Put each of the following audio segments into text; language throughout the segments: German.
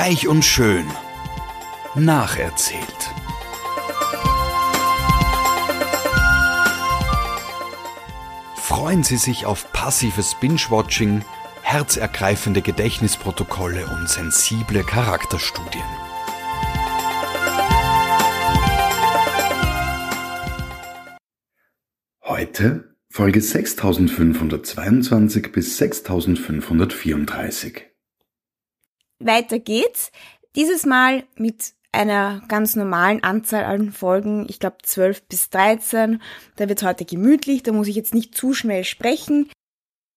Reich und schön. Nacherzählt. Freuen Sie sich auf passives Binge-Watching, herzergreifende Gedächtnisprotokolle und sensible Charakterstudien. Heute Folge 6522 bis 6534. Weiter geht's. Dieses Mal mit einer ganz normalen Anzahl an Folgen, ich glaube 12 bis 13. Da wird heute gemütlich, da muss ich jetzt nicht zu schnell sprechen.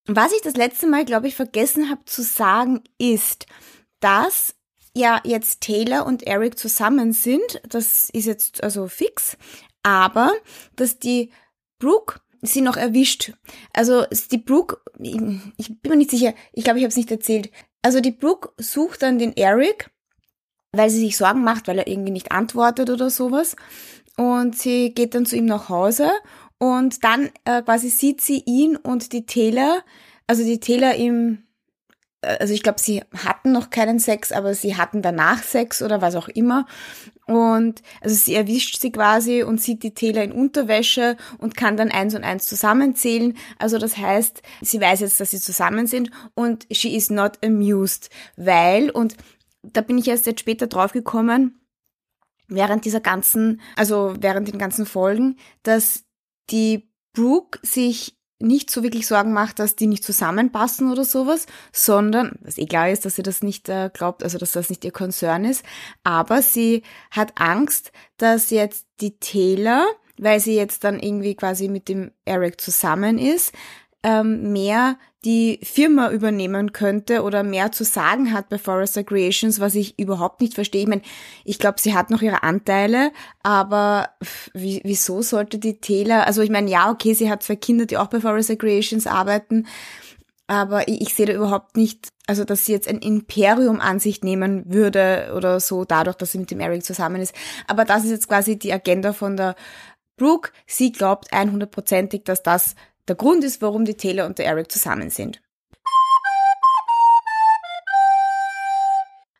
Was ich das letzte Mal, glaube ich, vergessen habe zu sagen, ist, dass ja jetzt Taylor und Eric zusammen sind. Das ist jetzt also fix. Aber, dass die Brooke sie noch erwischt. Also die Brooke, ich bin mir nicht sicher, ich glaube, ich habe es nicht erzählt. Also die Brooke sucht dann den Eric, weil sie sich Sorgen macht, weil er irgendwie nicht antwortet oder sowas. Und sie geht dann zu ihm nach Hause und dann äh, quasi sieht sie ihn und die Taylor, also die Taylor im also ich glaube, sie hatten noch keinen Sex, aber sie hatten danach Sex oder was auch immer. Und also sie erwischt sie quasi und sieht die Täler in Unterwäsche und kann dann eins und eins zusammenzählen. Also das heißt, sie weiß jetzt, dass sie zusammen sind und she is not amused, weil, und da bin ich erst jetzt später draufgekommen, während dieser ganzen, also während den ganzen Folgen, dass die Brooke sich nicht so wirklich Sorgen macht, dass die nicht zusammenpassen oder sowas, sondern, was eh klar ist, dass sie das nicht äh, glaubt, also dass das nicht ihr Konzern ist, aber sie hat Angst, dass jetzt die Taylor, weil sie jetzt dann irgendwie quasi mit dem Eric zusammen ist, ähm, mehr die Firma übernehmen könnte oder mehr zu sagen hat bei Forrester Creations, was ich überhaupt nicht verstehe. Ich meine, ich glaube, sie hat noch ihre Anteile, aber wieso sollte die Taylor, also ich meine, ja, okay, sie hat zwei Kinder, die auch bei Forrester Creations arbeiten, aber ich, ich sehe da überhaupt nicht, also dass sie jetzt ein Imperium an sich nehmen würde oder so, dadurch, dass sie mit dem Eric zusammen ist. Aber das ist jetzt quasi die Agenda von der Brooke. Sie glaubt 100%ig, dass das der Grund ist, warum die Taylor und der Eric zusammen sind.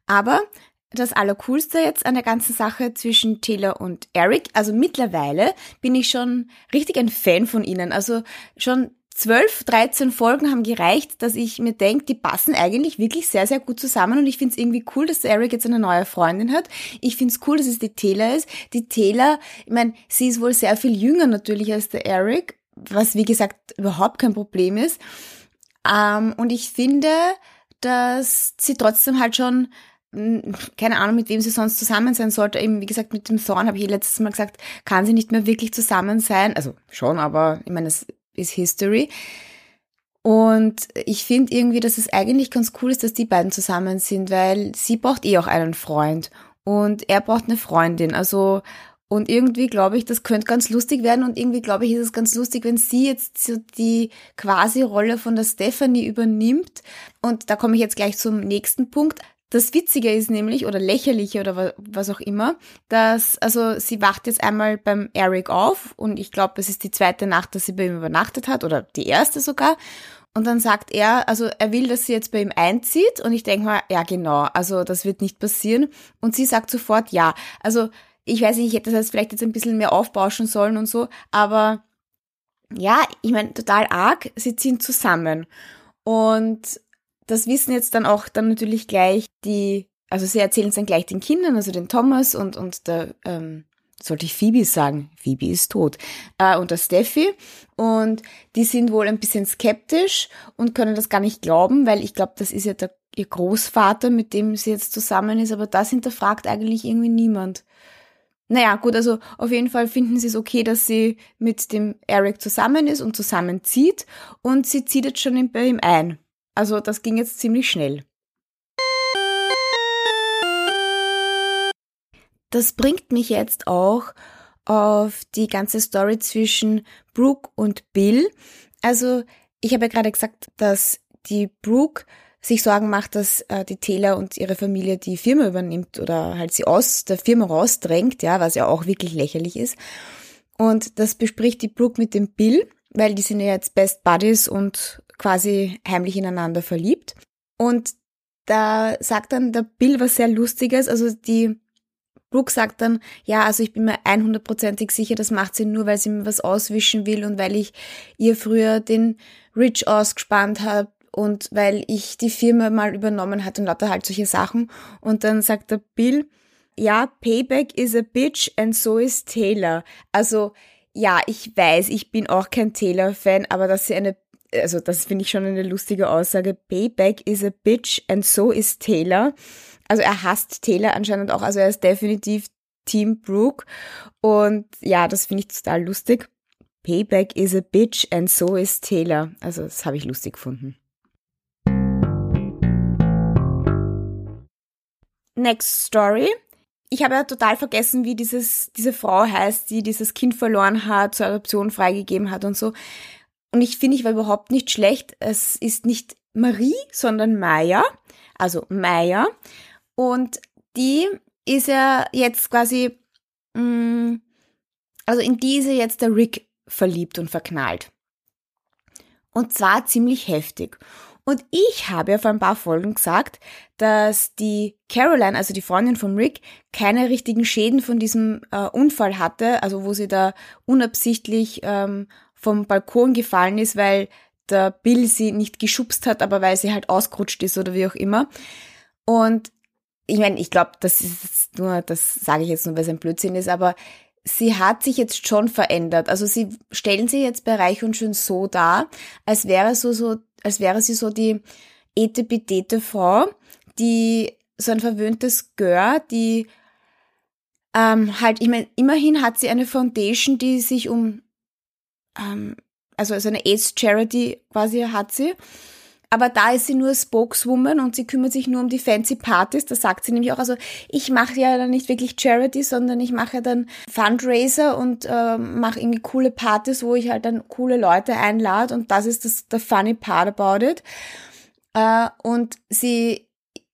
Aber das Allercoolste jetzt an der ganzen Sache zwischen Taylor und Eric, also mittlerweile bin ich schon richtig ein Fan von ihnen. Also schon 12, 13 Folgen haben gereicht, dass ich mir denke, die passen eigentlich wirklich sehr, sehr gut zusammen und ich finde es irgendwie cool, dass Eric jetzt eine neue Freundin hat. Ich finde es cool, dass es die Taylor ist. Die Taylor, ich meine, sie ist wohl sehr viel jünger natürlich als der Eric, was wie gesagt überhaupt kein Problem ist. Ähm, und ich finde, dass sie trotzdem halt schon hm, keine Ahnung, mit wem sie sonst zusammen sein sollte. Eben, wie gesagt, mit dem Thorn habe ich letztes Mal gesagt, kann sie nicht mehr wirklich zusammen sein. Also schon, aber ich meine, es ist History. Und ich finde irgendwie, dass es eigentlich ganz cool ist, dass die beiden zusammen sind, weil sie braucht eh auch einen Freund und er braucht eine Freundin. Also und irgendwie glaube ich, das könnte ganz lustig werden und irgendwie glaube ich, ist es ganz lustig, wenn sie jetzt so die quasi Rolle von der Stephanie übernimmt. Und da komme ich jetzt gleich zum nächsten Punkt. Das Witzige ist nämlich, oder lächerliche oder was auch immer, dass, also sie wacht jetzt einmal beim Eric auf und ich glaube, es ist die zweite Nacht, dass sie bei ihm übernachtet hat oder die erste sogar. Und dann sagt er, also er will, dass sie jetzt bei ihm einzieht und ich denke mal, ja genau, also das wird nicht passieren. Und sie sagt sofort ja. Also ich weiß nicht, ich hätte das heißt vielleicht jetzt ein bisschen mehr aufbauschen sollen und so, aber ja, ich meine, total arg, sie ziehen zusammen. Und das wissen jetzt dann auch dann natürlich gleich die, also sie erzählen es dann gleich den Kindern, also den Thomas und, und der, ähm, sollte ich Phoebe sagen, Phoebe ist tot, äh, und der Steffi. Und die sind wohl ein bisschen skeptisch und können das gar nicht glauben, weil ich glaube, das ist ja der, ihr Großvater, mit dem sie jetzt zusammen ist, aber das hinterfragt eigentlich irgendwie niemand. Naja, gut, also auf jeden Fall finden sie es okay, dass sie mit dem Eric zusammen ist und zusammenzieht und sie zieht jetzt schon bei ihm ein. Also das ging jetzt ziemlich schnell. Das bringt mich jetzt auch auf die ganze Story zwischen Brooke und Bill. Also ich habe ja gerade gesagt, dass die Brooke sich Sorgen macht, dass äh, die Taylor und ihre Familie die Firma übernimmt oder halt sie aus der Firma rausdrängt, ja, was ja auch wirklich lächerlich ist. Und das bespricht die Brooke mit dem Bill, weil die sind ja jetzt Best Buddies und quasi heimlich ineinander verliebt. Und da sagt dann der Bill was sehr Lustiges, also die Brooke sagt dann, ja, also ich bin mir 100%ig sicher, das macht sie nur, weil sie mir was auswischen will und weil ich ihr früher den Rich ausgespannt habe und weil ich die Firma mal übernommen hat und lauter halt solche Sachen. Und dann sagt der Bill, ja, Payback is a bitch and so is Taylor. Also, ja, ich weiß, ich bin auch kein Taylor-Fan, aber dass sie eine, also das finde ich schon eine lustige Aussage. Payback is a bitch and so is Taylor. Also er hasst Taylor anscheinend auch, also er ist definitiv Team Brooke. Und ja, das finde ich total lustig. Payback is a bitch and so is Taylor. Also das habe ich lustig gefunden. Next Story. Ich habe ja total vergessen, wie dieses, diese Frau heißt, die dieses Kind verloren hat, zur Adoption freigegeben hat und so. Und ich finde, ich war überhaupt nicht schlecht. Es ist nicht Marie, sondern Maya. Also Maya. Und die ist ja jetzt quasi, mh, mm, also in diese jetzt der Rick verliebt und verknallt. Und zwar ziemlich heftig. Und ich habe ja vor ein paar Folgen gesagt, dass die Caroline, also die Freundin von Rick, keine richtigen Schäden von diesem äh, Unfall hatte, also wo sie da unabsichtlich ähm, vom Balkon gefallen ist, weil der Bill sie nicht geschubst hat, aber weil sie halt ausgerutscht ist oder wie auch immer. Und ich meine, ich glaube, das ist nur, das sage ich jetzt nur, weil es ein Blödsinn ist, aber sie hat sich jetzt schon verändert. Also sie stellen sie jetzt bei Reich und Schön so dar, als wäre so, so, als wäre sie so die etepetete Frau, die so ein verwöhntes Gör, die ähm, halt, ich meine, immerhin hat sie eine Foundation, die sich um, ähm, also, also eine AIDS-Charity quasi hat sie aber da ist sie nur Spokeswoman und sie kümmert sich nur um die fancy Partys. Das sagt sie nämlich auch. Also ich mache ja dann nicht wirklich Charity, sondern ich mache dann Fundraiser und äh, mache irgendwie coole Partys, wo ich halt dann coole Leute einlade und das ist das der funny part about it. Äh, und sie,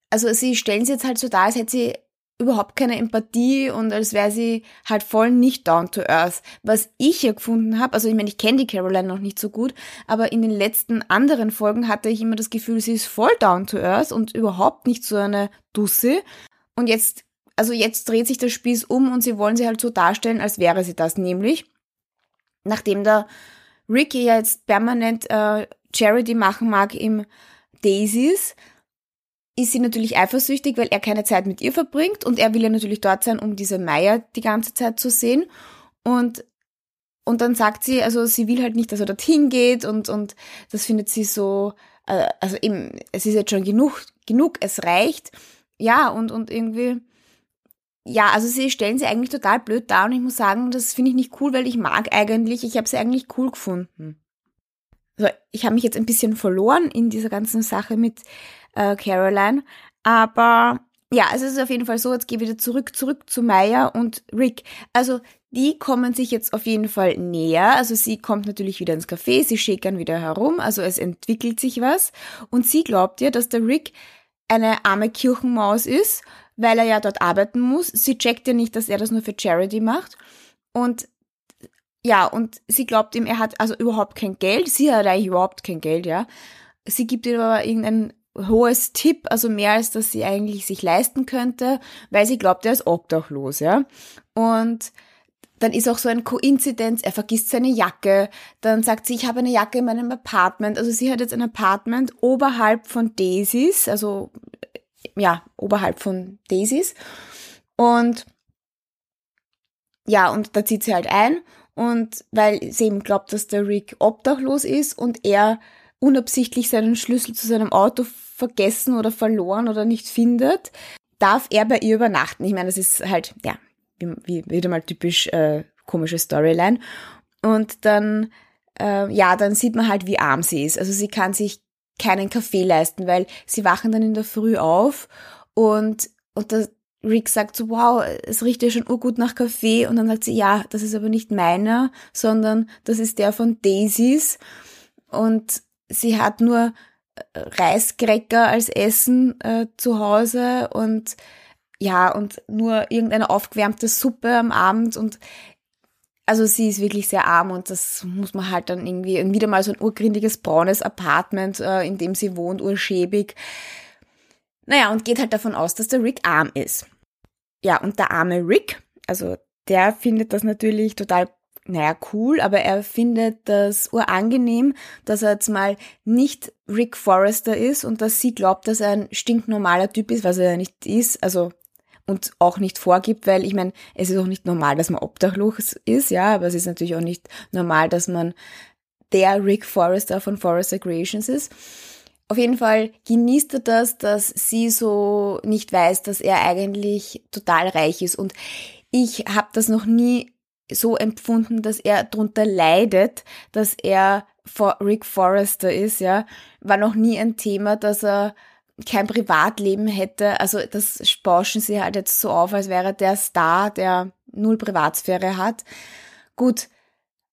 also sie stellen sie jetzt halt so dar, als hätte sie überhaupt keine Empathie und als wäre sie halt voll nicht down to earth. Was ich ja gefunden habe, also ich meine, ich kenne die Caroline noch nicht so gut, aber in den letzten anderen Folgen hatte ich immer das Gefühl, sie ist voll down to earth und überhaupt nicht so eine Dusse. Und jetzt, also jetzt dreht sich der Spieß um und sie wollen sie halt so darstellen, als wäre sie das, nämlich nachdem der Ricky ja jetzt permanent äh, Charity machen mag im Daisies, ist sie natürlich eifersüchtig, weil er keine Zeit mit ihr verbringt und er will ja natürlich dort sein, um diese Meier die ganze Zeit zu sehen. Und, und dann sagt sie, also sie will halt nicht, dass er dorthin geht und, und das findet sie so, äh, also eben, es ist jetzt schon genug, genug, es reicht. Ja, und, und irgendwie, ja, also sie stellen sie eigentlich total blöd dar und ich muss sagen, das finde ich nicht cool, weil ich mag eigentlich, ich habe sie eigentlich cool gefunden. Also ich habe mich jetzt ein bisschen verloren in dieser ganzen Sache mit äh, Caroline. Aber ja, es ist auf jeden Fall so, jetzt gehe ich wieder zurück, zurück zu Maya und Rick. Also die kommen sich jetzt auf jeden Fall näher. Also sie kommt natürlich wieder ins Café, sie schäkern wieder herum, also es entwickelt sich was. Und sie glaubt ja, dass der Rick eine arme Kirchenmaus ist, weil er ja dort arbeiten muss. Sie checkt ja nicht, dass er das nur für Charity macht. Und ja, und sie glaubt ihm, er hat also überhaupt kein Geld. Sie hat eigentlich überhaupt kein Geld, ja. Sie gibt ihm aber irgendein hohes Tipp, also mehr als dass sie eigentlich sich leisten könnte, weil sie glaubt, er ist obdachlos, ja. Und dann ist auch so ein Koinzidenz, er vergisst seine Jacke, dann sagt sie, ich habe eine Jacke in meinem Apartment. Also sie hat jetzt ein Apartment oberhalb von Daisies, also ja, oberhalb von Daisies. Und ja, und da zieht sie halt ein und weil sie eben glaubt, dass der Rick obdachlos ist und er unabsichtlich seinen Schlüssel zu seinem Auto vergessen oder verloren oder nicht findet, darf er bei ihr übernachten. Ich meine, das ist halt, ja, wie, wie wieder mal typisch äh, komische Storyline. Und dann, äh, ja, dann sieht man halt, wie arm sie ist. Also sie kann sich keinen Kaffee leisten, weil sie wachen dann in der Früh auf und, und der Rick sagt so, wow, es riecht ja schon urgut nach Kaffee. Und dann sagt sie, ja, das ist aber nicht meiner, sondern das ist der von Daisies. Und sie hat nur Reiskräcker als Essen äh, zu Hause und ja, und nur irgendeine aufgewärmte Suppe am Abend und also sie ist wirklich sehr arm und das muss man halt dann irgendwie, wieder mal so ein urgründiges braunes Apartment, äh, in dem sie wohnt, urschäbig. Naja, und geht halt davon aus, dass der Rick arm ist. Ja, und der arme Rick, also der findet das natürlich total naja, cool, aber er findet das urangenehm, dass er jetzt mal nicht Rick Forrester ist und dass sie glaubt, dass er ein stinknormaler Typ ist, was er ja nicht ist, also und auch nicht vorgibt, weil ich meine, es ist auch nicht normal, dass man obdachlos ist, ja, aber es ist natürlich auch nicht normal, dass man der Rick Forrester von Forrester Creations ist. Auf jeden Fall genießt er das, dass sie so nicht weiß, dass er eigentlich total reich ist. Und ich habe das noch nie so empfunden, dass er darunter leidet, dass er Rick Forrester ist, ja. War noch nie ein Thema, dass er kein Privatleben hätte. Also das bauschen sie halt jetzt so auf, als wäre der Star, der null Privatsphäre hat. Gut,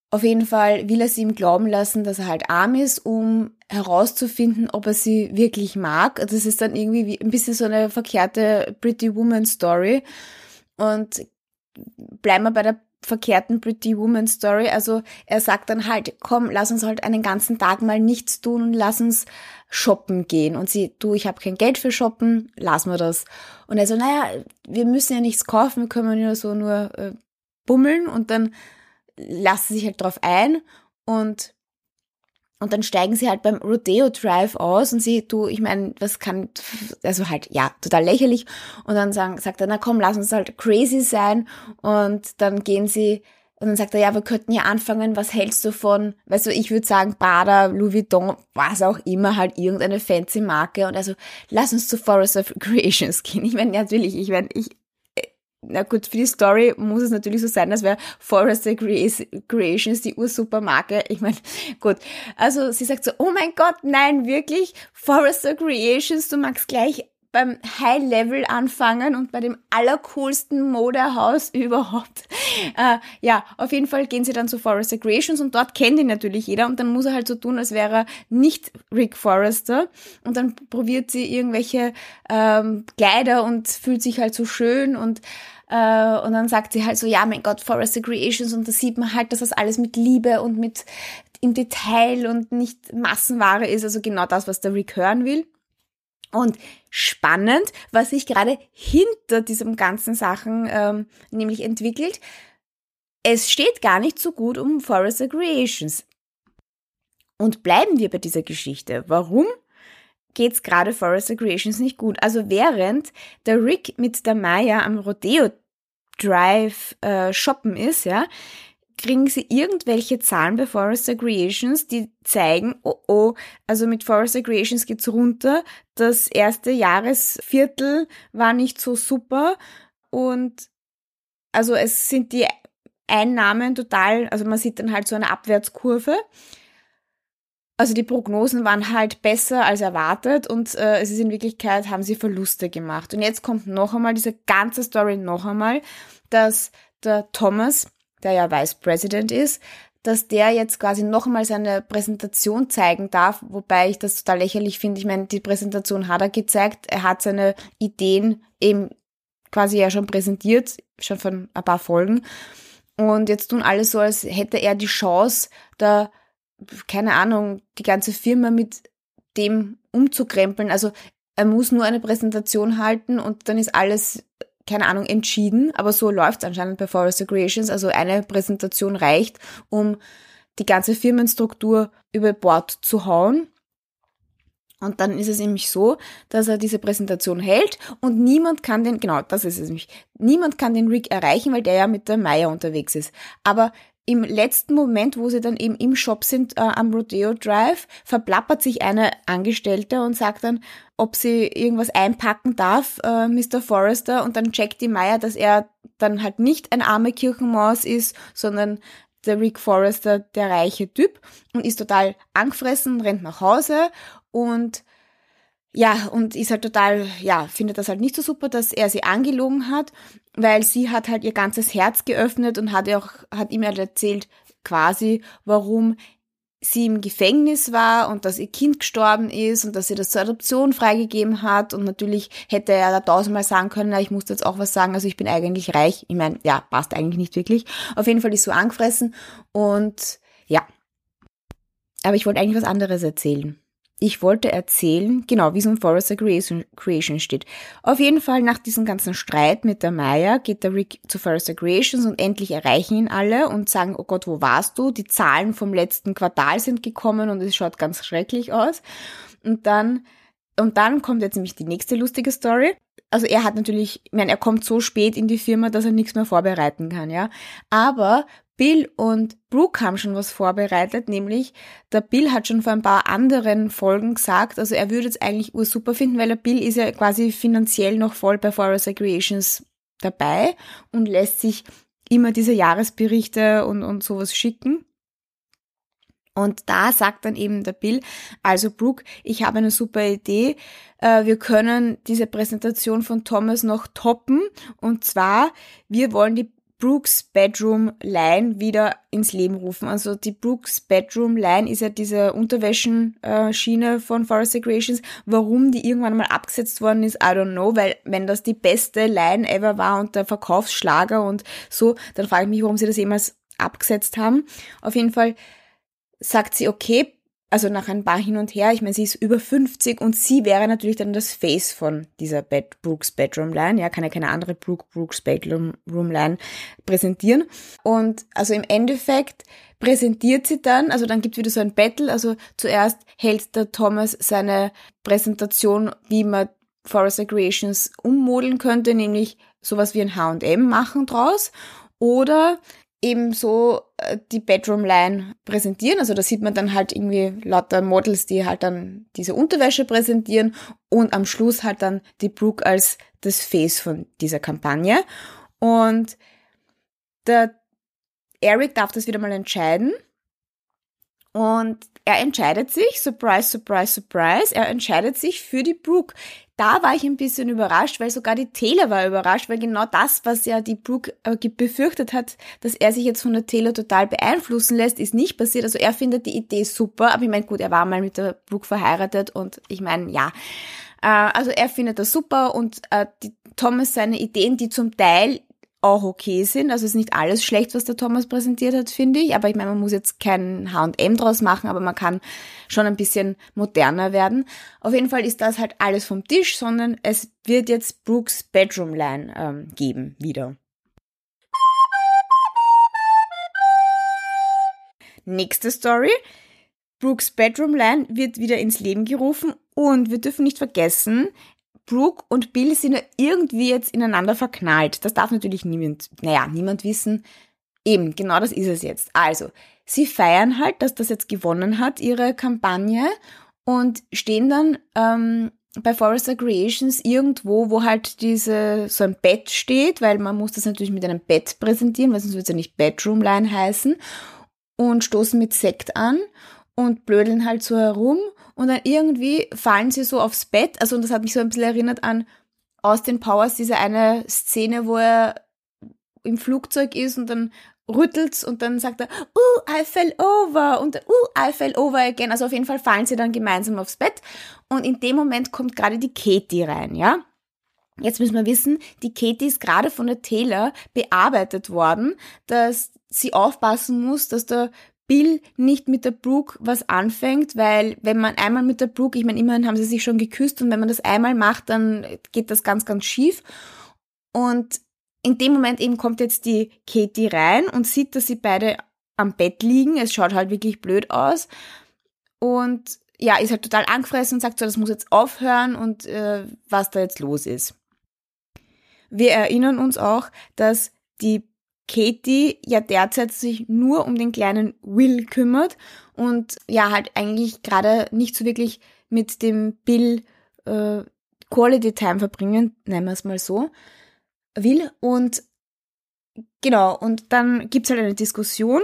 auf jeden Fall will er sie ihm glauben lassen, dass er halt arm ist, um herauszufinden, ob er sie wirklich mag. Das ist dann irgendwie wie ein bisschen so eine verkehrte Pretty Woman Story. Und bleiben wir bei der verkehrten Pretty Woman Story. Also er sagt dann halt, komm, lass uns halt einen ganzen Tag mal nichts tun und lass uns shoppen gehen. Und sie, du, ich habe kein Geld für shoppen, lass mir das. Und er so, naja, wir müssen ja nichts kaufen, wir können ja so nur äh, bummeln und dann lassen sie sich halt drauf ein und und dann steigen sie halt beim Rodeo Drive aus und sie, du, ich meine, was kann, also halt, ja, total lächerlich. Und dann sagen, sagt er, na komm, lass uns halt crazy sein. Und dann gehen sie, und dann sagt er, ja, wir könnten ja anfangen, was hältst du von, weißt du, ich würde sagen, Prada, Louis Vuitton, was auch immer, halt irgendeine fancy Marke. Und also, lass uns zu Forest of Creations gehen. Ich meine, natürlich, ich meine, ich, na gut, für die Story muss es natürlich so sein, als wäre Forrester Creations die Ursupermarke. Ich meine, gut. Also sie sagt so, oh mein Gott, nein, wirklich, Forrester Creations, du magst gleich beim High Level anfangen und bei dem allercoolsten Modehaus überhaupt. Äh, ja, auf jeden Fall gehen sie dann zu Forrester Creations und dort kennt ihn natürlich jeder und dann muss er halt so tun, als wäre er nicht Rick Forrester und dann probiert sie irgendwelche ähm, Kleider und fühlt sich halt so schön und äh, und dann sagt sie halt so, ja, mein Gott, Forest Creations und da sieht man halt, dass das alles mit Liebe und mit im Detail und nicht Massenware ist, also genau das, was der Rick hören will. Und spannend, was sich gerade hinter diesem ganzen Sachen ähm, nämlich entwickelt, es steht gar nicht so gut um Forest Creations. Und bleiben wir bei dieser Geschichte. Warum geht's gerade Forest Creations nicht gut? Also während der Rick mit der Maya am Rodeo Drive äh, shoppen ist, ja, kriegen sie irgendwelche Zahlen bei Forester Creations, die zeigen, oh oh, also mit Forester Creations geht's runter. Das erste Jahresviertel war nicht so super und also es sind die Einnahmen total, also man sieht dann halt so eine Abwärtskurve. Also die Prognosen waren halt besser als erwartet und äh, es ist in Wirklichkeit, haben sie Verluste gemacht. Und jetzt kommt noch einmal diese ganze Story noch einmal, dass der Thomas, der ja Vice President ist, dass der jetzt quasi noch einmal seine Präsentation zeigen darf, wobei ich das total lächerlich finde. Ich meine, die Präsentation hat er gezeigt, er hat seine Ideen eben quasi ja schon präsentiert, schon von ein paar Folgen. Und jetzt tun alle so, als hätte er die Chance, da keine Ahnung, die ganze Firma mit dem umzukrempeln. Also er muss nur eine Präsentation halten und dann ist alles, keine Ahnung, entschieden. Aber so läuft es anscheinend bei Forrester Creations. Also eine Präsentation reicht, um die ganze Firmenstruktur über Bord zu hauen. Und dann ist es nämlich so, dass er diese Präsentation hält und niemand kann den, genau, das ist es nämlich, niemand kann den Rick erreichen, weil der ja mit der Maya unterwegs ist. Aber im letzten Moment, wo sie dann eben im Shop sind äh, am Rodeo Drive, verplappert sich eine Angestellte und sagt dann, ob sie irgendwas einpacken darf, äh, Mr. Forrester, und dann checkt die Maya, dass er dann halt nicht ein arme Kirchenmaus ist, sondern der Rick Forrester, der reiche Typ, und ist total angefressen, rennt nach Hause und ja, und ist halt total, ja, findet das halt nicht so super, dass er sie angelogen hat, weil sie hat halt ihr ganzes Herz geöffnet und hat, auch, hat ihm halt erzählt, quasi, warum sie im Gefängnis war und dass ihr Kind gestorben ist und dass sie das zur Adoption freigegeben hat. Und natürlich hätte er da tausendmal sagen können, na, ich muss jetzt auch was sagen, also ich bin eigentlich reich. Ich meine, ja, passt eigentlich nicht wirklich. Auf jeden Fall ist so angefressen und ja. Aber ich wollte eigentlich was anderes erzählen. Ich wollte erzählen, genau, wie es in Forrester Creation steht. Auf jeden Fall nach diesem ganzen Streit mit der Maya geht der Rick zu Forrester Creations und endlich erreichen ihn alle und sagen, oh Gott, wo warst du? Die Zahlen vom letzten Quartal sind gekommen und es schaut ganz schrecklich aus. Und dann, und dann kommt jetzt nämlich die nächste lustige Story. Also er hat natürlich, ich meine, er kommt so spät in die Firma, dass er nichts mehr vorbereiten kann, ja. Aber Bill und Brooke haben schon was vorbereitet, nämlich der Bill hat schon vor ein paar anderen Folgen gesagt, also er würde es eigentlich ursuper finden, weil der Bill ist ja quasi finanziell noch voll bei Forest Creations dabei und lässt sich immer diese Jahresberichte und, und sowas schicken. Und da sagt dann eben der Bill, also Brooke, ich habe eine super Idee. Äh, wir können diese Präsentation von Thomas noch toppen. Und zwar, wir wollen die Brooks Bedroom Line wieder ins Leben rufen. Also die Brooks Bedroom Line ist ja diese Unterwäschenschiene von Forest Creations. Warum die irgendwann mal abgesetzt worden ist, I don't know, weil wenn das die beste Line ever war und der Verkaufsschlager und so, dann frage ich mich, warum sie das jemals abgesetzt haben. Auf jeden Fall sagt sie, okay, also nach ein paar hin und her, ich meine, sie ist über 50 und sie wäre natürlich dann das Face von dieser Bed Brooks Bedroom Line, ja, kann ja keine andere Brooke Brooks Bedroom Line präsentieren. Und also im Endeffekt präsentiert sie dann, also dann gibt es wieder so ein Battle, also zuerst hält der Thomas seine Präsentation, wie man Forest Creations ummodeln könnte, nämlich sowas wie ein H&M machen draus. Oder eben so äh, die Bedroom-Line präsentieren. Also da sieht man dann halt irgendwie lauter Models, die halt dann diese Unterwäsche präsentieren und am Schluss halt dann die Brooke als das Face von dieser Kampagne. Und der Eric darf das wieder mal entscheiden. Und er entscheidet sich, surprise, surprise, surprise, er entscheidet sich für die Brooke da war ich ein bisschen überrascht, weil sogar die Taylor war überrascht, weil genau das, was ja die Brooke äh, befürchtet hat, dass er sich jetzt von der Taylor total beeinflussen lässt, ist nicht passiert. Also er findet die Idee super, aber ich meine, gut, er war mal mit der Brooke verheiratet und ich meine, ja. Äh, also er findet das super und äh, die Thomas seine Ideen, die zum Teil auch okay sind. Also es ist nicht alles schlecht, was der Thomas präsentiert hat, finde ich. Aber ich meine, man muss jetzt kein H&M draus machen, aber man kann schon ein bisschen moderner werden. Auf jeden Fall ist das halt alles vom Tisch, sondern es wird jetzt Brooks Bedroom Line ähm, geben wieder. Nächste Story. Brooks Bedroom Line wird wieder ins Leben gerufen und wir dürfen nicht vergessen, Brooke und Bill sind ja irgendwie jetzt ineinander verknallt. Das darf natürlich niemand, naja, niemand wissen. Eben, genau das ist es jetzt. Also, sie feiern halt, dass das jetzt gewonnen hat, ihre Kampagne, und stehen dann ähm, bei Forrester Creations irgendwo, wo halt diese so ein Bett steht, weil man muss das natürlich mit einem Bett präsentieren, weil sonst wird es ja nicht Bedroom Line heißen, und stoßen mit Sekt an und blödeln halt so herum und dann irgendwie fallen sie so aufs Bett. Also, und das hat mich so ein bisschen erinnert an Austin Powers, diese eine Szene, wo er im Flugzeug ist und dann rüttelt's und dann sagt er, uh, I fell over und uh, I fell over again. Also auf jeden Fall fallen sie dann gemeinsam aufs Bett und in dem Moment kommt gerade die Katie rein, ja? Jetzt müssen wir wissen, die Katie ist gerade von der Taylor bearbeitet worden, dass sie aufpassen muss, dass der Bill nicht mit der Brooke was anfängt, weil wenn man einmal mit der Brooke, ich meine, immerhin haben sie sich schon geküsst und wenn man das einmal macht, dann geht das ganz, ganz schief. Und in dem Moment eben kommt jetzt die Katie rein und sieht, dass sie beide am Bett liegen. Es schaut halt wirklich blöd aus. Und ja, ist halt total angefressen und sagt so, das muss jetzt aufhören und äh, was da jetzt los ist. Wir erinnern uns auch, dass die Katie ja derzeit sich nur um den kleinen Will kümmert und ja halt eigentlich gerade nicht so wirklich mit dem Bill äh, Quality Time verbringen, nennen wir es mal so, will. Und genau, und dann gibt's halt eine Diskussion.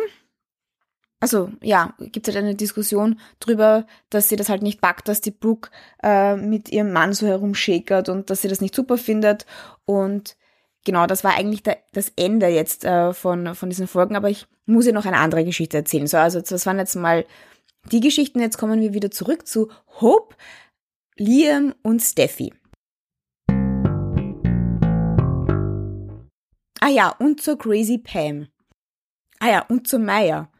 Also ja, gibt's halt eine Diskussion drüber, dass sie das halt nicht packt, dass die Brooke äh, mit ihrem Mann so herumschäkert und dass sie das nicht super findet. Und genau, das war eigentlich der, das Ende jetzt äh, von, von diesen Folgen, aber ich muss ja noch eine andere Geschichte erzählen. So, also das waren jetzt mal die Geschichten, jetzt kommen wir wieder zurück zu Hope, Liam und Steffi. Ah ja, und zur Crazy Pam. Ah ja, und zur Maya.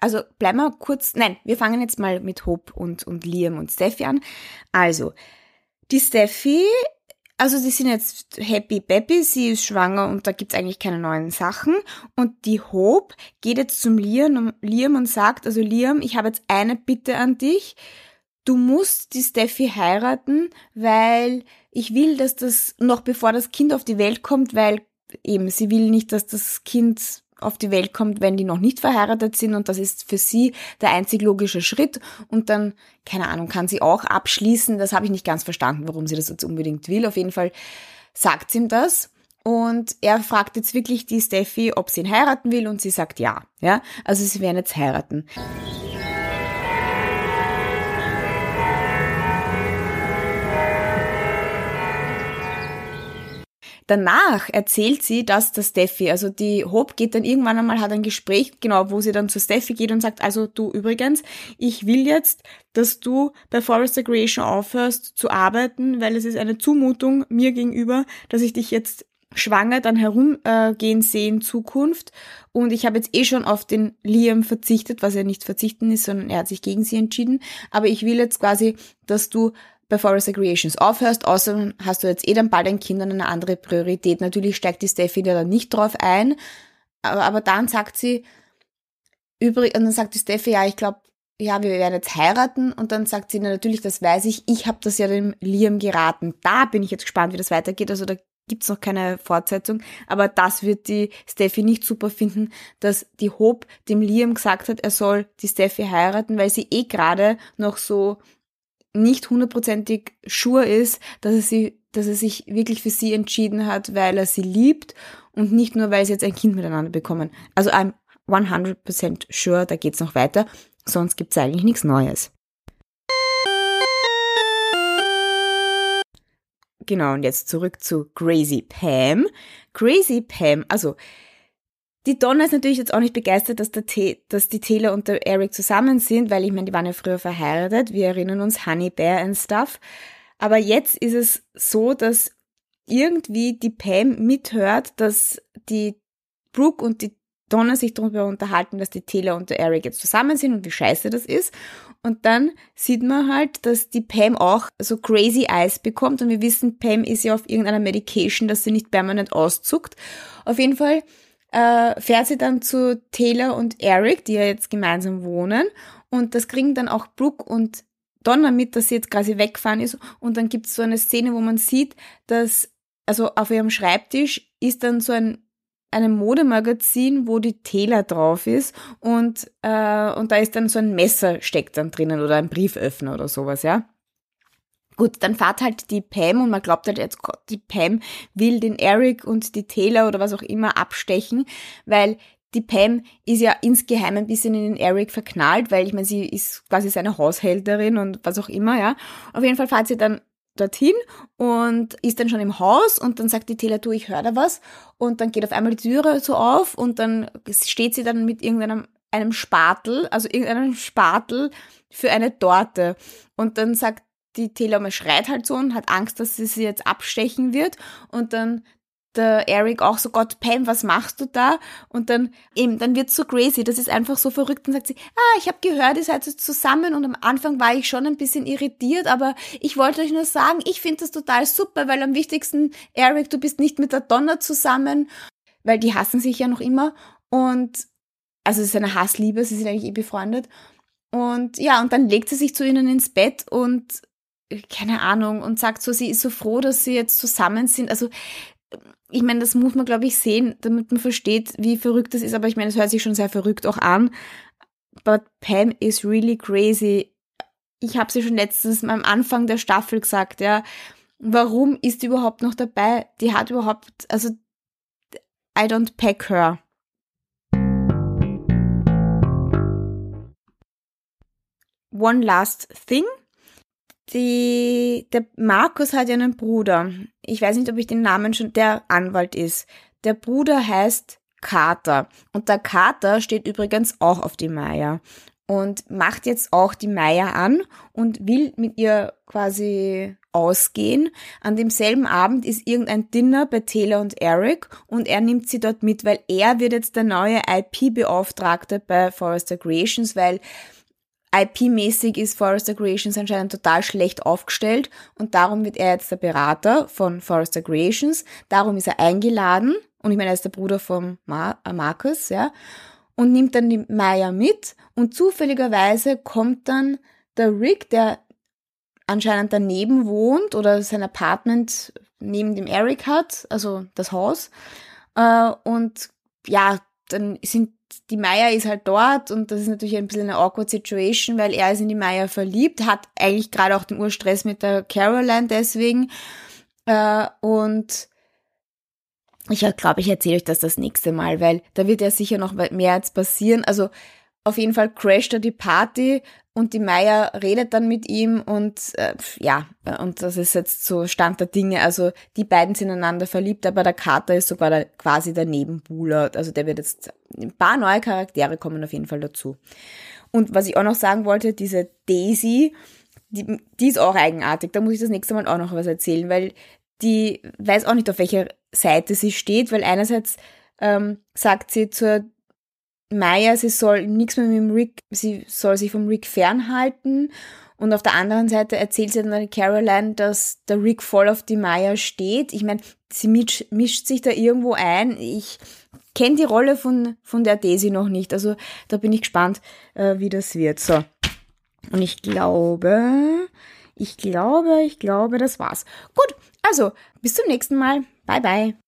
also bleiben wir kurz, nein, wir fangen jetzt mal mit Hope und, und Liam und Steffi an. Also, die Steffi, also sie sind jetzt happy baby, sie ist schwanger und da gibt's eigentlich keine neuen Sachen. Und die Hope geht jetzt zum Liam, Liam und sagt, also Liam, ich habe jetzt eine Bitte an dich. Du musst die Steffi heiraten, weil ich will, dass das noch bevor das Kind auf die Welt kommt, weil eben sie will nicht, dass das Kind auf die Welt kommt, wenn die noch nicht verheiratet sind und das ist für sie der einzig logische Schritt und dann, keine Ahnung, kann sie auch abschließen. Das habe ich nicht ganz verstanden, warum sie das jetzt unbedingt will. Auf jeden Fall sagt sie ihm das und er fragt jetzt wirklich die Steffi, ob sie ihn heiraten will und sie sagt ja. Ja, also sie werden jetzt heiraten. Danach erzählt sie das der Steffi. Also die Hope geht dann irgendwann einmal, hat ein Gespräch, genau, wo sie dann zur Steffi geht und sagt, also du übrigens, ich will jetzt, dass du bei Forest Creation aufhörst zu arbeiten, weil es ist eine Zumutung mir gegenüber, dass ich dich jetzt schwanger dann herumgehen äh, sehe in Zukunft. Und ich habe jetzt eh schon auf den Liam verzichtet, was ja nicht verzichten ist, sondern er hat sich gegen sie entschieden. Aber ich will jetzt quasi, dass du bei Forest Creations aufhörst, außer hast du jetzt eh dann bald ein Kind und eine andere Priorität. Natürlich steigt die Steffi da nicht drauf ein, aber, aber dann sagt sie, übrig, und dann sagt die Steffi, ja, ich glaube, ja, wir werden jetzt heiraten und dann sagt sie, na, natürlich, das weiß ich, ich habe das ja dem Liam geraten. Da bin ich jetzt gespannt, wie das weitergeht. Also da gibt's noch keine Fortsetzung, aber das wird die Steffi nicht super finden, dass die Hope dem Liam gesagt hat, er soll die Steffi heiraten, weil sie eh gerade noch so nicht hundertprozentig sure ist, dass er, sie, dass er sich wirklich für sie entschieden hat, weil er sie liebt und nicht nur, weil sie jetzt ein Kind miteinander bekommen. Also I'm 100% sure, da geht's noch weiter, sonst gibt's eigentlich nichts Neues. Genau, und jetzt zurück zu Crazy Pam. Crazy Pam, also die Donna ist natürlich jetzt auch nicht begeistert, dass, der T dass die Taylor und der Eric zusammen sind, weil ich meine, die waren ja früher verheiratet. Wir erinnern uns, Honey Bear and stuff. Aber jetzt ist es so, dass irgendwie die Pam mithört, dass die Brooke und die Donna sich darüber unterhalten, dass die Taylor und der Eric jetzt zusammen sind und wie scheiße das ist. Und dann sieht man halt, dass die Pam auch so crazy eyes bekommt. Und wir wissen, Pam ist ja auf irgendeiner Medication, dass sie nicht permanent auszuckt. Auf jeden Fall äh, fährt sie dann zu Taylor und Eric, die ja jetzt gemeinsam wohnen. Und das kriegen dann auch Brooke und Donna mit, dass sie jetzt quasi wegfahren ist. Und dann gibt es so eine Szene, wo man sieht, dass, also auf ihrem Schreibtisch ist dann so ein einem Modemagazin, wo die Taylor drauf ist und, äh, und da ist dann so ein Messer steckt dann drinnen oder ein Brieföffner oder sowas, ja. Gut, dann fahrt halt die Pam und man glaubt halt jetzt, Gott, die Pam will den Eric und die Taylor oder was auch immer abstechen, weil die Pam ist ja insgeheim ein bisschen in den Eric verknallt, weil ich meine, sie ist quasi seine Haushälterin und was auch immer, ja. Auf jeden Fall fahrt sie dann dorthin und ist dann schon im Haus und dann sagt die Taylor, du, ich höre da was und dann geht auf einmal die Türe so auf und dann steht sie dann mit irgendeinem einem Spatel, also irgendeinem Spatel für eine Torte und dann sagt die Telome schreit halt so und hat Angst, dass sie sie jetzt abstechen wird. Und dann der Eric auch so, Gott, Pam, was machst du da? Und dann eben, dann wird's so crazy, das ist einfach so verrückt und sagt sie, ah, ich habe gehört, ihr seid zusammen und am Anfang war ich schon ein bisschen irritiert, aber ich wollte euch nur sagen, ich finde das total super, weil am wichtigsten, Eric, du bist nicht mit der Donna zusammen, weil die hassen sich ja noch immer und also es ist eine Hassliebe, sie sind eigentlich eh befreundet und ja, und dann legt sie sich zu ihnen ins Bett und keine Ahnung, und sagt so, sie ist so froh, dass sie jetzt zusammen sind. Also, ich meine, das muss man, glaube ich, sehen, damit man versteht, wie verrückt das ist. Aber ich meine, es hört sich schon sehr verrückt auch an. But Pam is really crazy. Ich habe sie schon letztens am Anfang der Staffel gesagt, ja. Warum ist die überhaupt noch dabei? Die hat überhaupt, also, I don't pack her. One last thing die, der Markus hat ja einen Bruder. Ich weiß nicht, ob ich den Namen schon, der Anwalt ist. Der Bruder heißt Kater. Und der Kater steht übrigens auch auf die Maya. Und macht jetzt auch die Maya an und will mit ihr quasi ausgehen. An demselben Abend ist irgendein Dinner bei Taylor und Eric und er nimmt sie dort mit, weil er wird jetzt der neue IP-Beauftragte bei Forrester Creations, weil IP-mäßig ist Forrester Creations anscheinend total schlecht aufgestellt und darum wird er jetzt der Berater von Forrester Creations. Darum ist er eingeladen und ich meine, er ist der Bruder von Mar äh, Marcus, ja, und nimmt dann die Maya mit und zufälligerweise kommt dann der Rick, der anscheinend daneben wohnt oder sein Apartment neben dem Eric hat, also das Haus. Äh, und ja, dann sind die Maya ist halt dort und das ist natürlich ein bisschen eine awkward Situation, weil er ist in die Maya verliebt, hat eigentlich gerade auch den Urstress mit der Caroline deswegen. Äh, und ich glaube, ich erzähle euch das das nächste Mal, weil da wird ja sicher noch mehr jetzt passieren. Also auf jeden Fall crasht er die Party und die Maya redet dann mit ihm und äh, ja, und das ist jetzt so Stand der Dinge. Also die beiden sind einander verliebt, aber der Kater ist sogar der, quasi der Nebenbuhler. Also der wird jetzt, ein paar neue Charaktere kommen auf jeden Fall dazu. Und was ich auch noch sagen wollte, diese Daisy, die, die ist auch eigenartig. Da muss ich das nächste Mal auch noch was erzählen, weil die weiß auch nicht, auf welcher Seite sie steht, weil einerseits ähm, sagt sie zur Maya, sie soll nichts mehr mit dem Rick, sie soll sich vom Rick fernhalten. Und auf der anderen Seite erzählt sie dann Caroline, dass der Rick voll auf die Maya steht. Ich meine, sie mischt, mischt sich da irgendwo ein. Ich kenne die Rolle von, von der Daisy noch nicht. Also da bin ich gespannt, äh, wie das wird. So. Und ich glaube, ich glaube, ich glaube, das war's. Gut, also bis zum nächsten Mal. Bye bye.